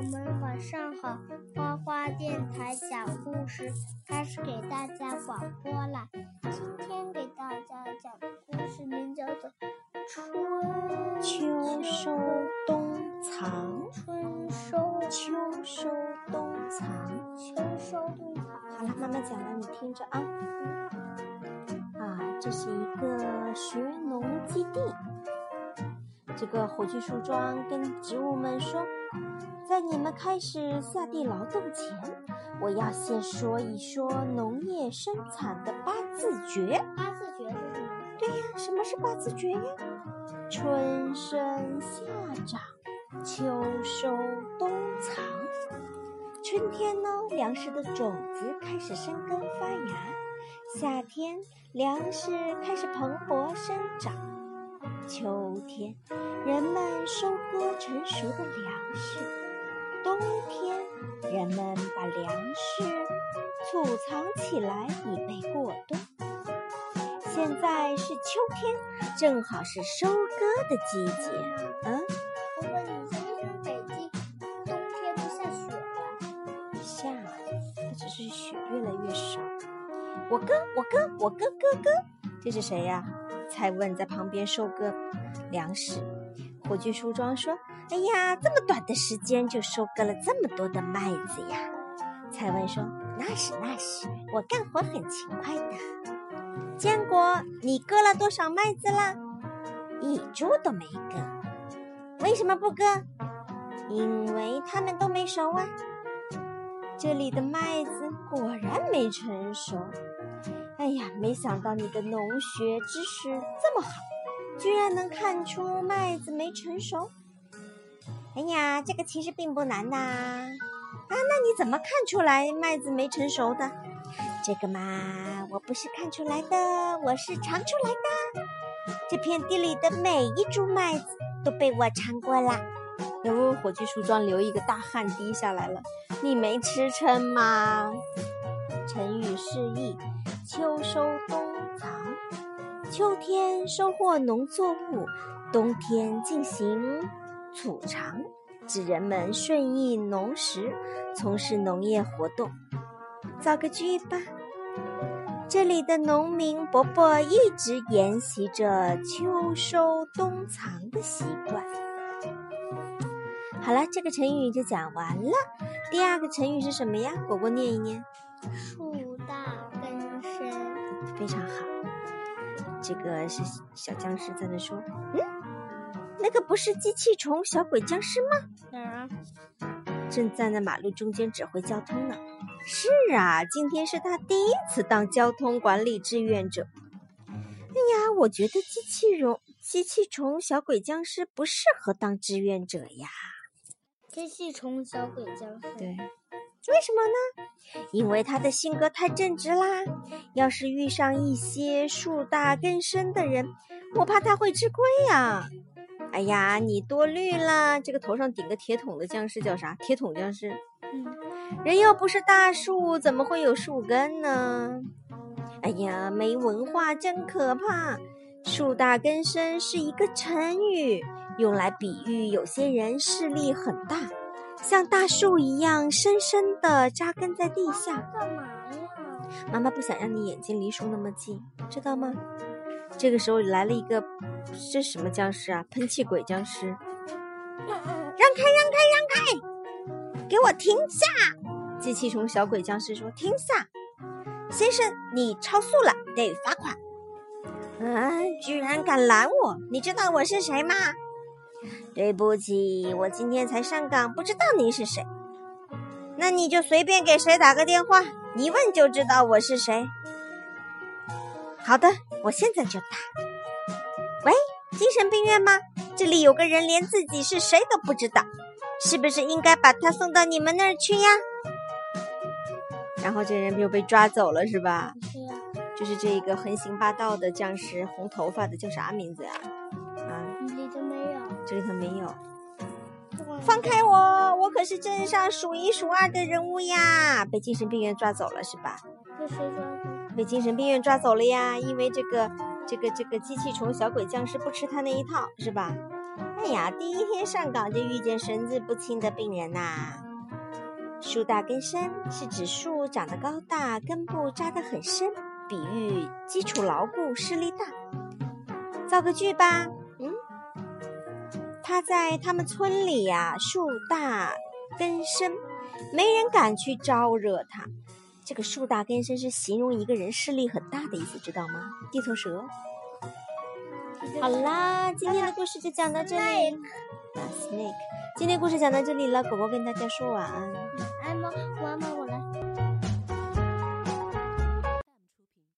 友们，晚上好！花花电台讲故事开始给大家广播了。今天给大家讲的故事名叫做《春秋收冬藏》。春收秋收冬藏，秋收冬藏。好了，妈妈讲了，你听着啊。啊，这是一个学农基地。这个火炬树桩跟植物们说，在你们开始下地劳动前，我要先说一说农业生产的八字诀。八字诀是什么？对呀，什么是八字诀呀？春生夏长，秋收冬藏。春天呢，粮食的种子开始生根发芽；夏天，粮食开始蓬勃生长；秋天，人们收割成熟的粮食；冬天，人们把粮食储藏起来，以备过冬。现在是秋天，正好是收割的季节。嗯，我问你，什么北京冬天不下雪呀？下，它只是雪越来越少。我哥，我哥，我哥哥哥，这是谁呀？蔡问在旁边收割粮食。火炬树桩说：“哎呀，这么短的时间就收割了这么多的麦子呀！”蔡文说：“那是那是，我干活很勤快的。”坚果，你割了多少麦子啦？一株都没割。为什么不割？因为它们都没熟啊。这里的麦子果然没成熟。哎呀，没想到你的农学知识这么好，居然能看出麦子没成熟。哎呀，这个其实并不难呐。啊，那你怎么看出来麦子没成熟的？这个嘛，我不是看出来的，我是尝出来的。这片地里的每一株麦子都被我尝过了。哟，火炬树桩流一个大汗滴下来了。你没吃撑吗？成语释义：秋收冬藏。秋天收获农作物，冬天进行储藏，指人们顺应农时，从事农业活动。造个句吧。这里的农民伯伯一直沿袭着秋收冬藏的习惯。好了，这个成语就讲完了。第二个成语是什么呀？果果念一念。树大根深，非常好。这个是小僵尸在那说：“嗯，那个不是机器虫小鬼僵尸吗？哪儿啊？正站在马路中间指挥交通呢。”是啊，今天是他第一次当交通管理志愿者。哎呀，我觉得机器人、机器虫、小鬼僵尸不适合当志愿者呀。机器虫、小鬼僵尸，对，为什么呢？因为他的性格太正直啦。要是遇上一些树大根深的人，我怕他会吃亏呀。哎呀，你多虑了。这个头上顶个铁桶的僵尸叫啥？铁桶僵尸。嗯。人又不是大树，怎么会有树根呢？哎呀，没文化真可怕！树大根深是一个成语，用来比喻有些人势力很大，像大树一样深深的扎根在地下。干嘛呀？妈妈不想让你眼睛离树那么近，知道吗？这个时候来了一个，这什么僵尸啊？喷气鬼僵尸！让开，让开，让开！给我停下！机器虫小鬼僵尸说：“停下，先生，你超速了，得罚款。”啊！居然敢拦我！你知道我是谁吗？对不起，我今天才上岗，不知道你是谁。那你就随便给谁打个电话，一问就知道我是谁。好的，我现在就打。喂，精神病院吗？这里有个人连自己是谁都不知道，是不是应该把他送到你们那儿去呀？然后这人又被抓走了，是吧？是呀。就是这一个横行霸道的僵尸，红头发的，叫啥名字呀？啊？里头没有。这里头没有。放开我！我可是镇上数一数二的人物呀！被精神病院抓走了，是吧？被谁抓走？被精神病院抓走了呀！因为这个这个这个机器虫小鬼僵尸不吃他那一套，是吧？哎呀，第一天上岗就遇见神志不清的病人呐！树大根深是指树长得高大，根部扎得很深，比喻基础牢固，势力大。造个句吧，嗯，他在他们村里呀，树大根深，没人敢去招惹他。这个树大根深是形容一个人势力很大的意思，知道吗？地头蛇。好啦，今天的故事就讲到这里。Snake，今天故事讲到这里了，果果跟大家说晚安。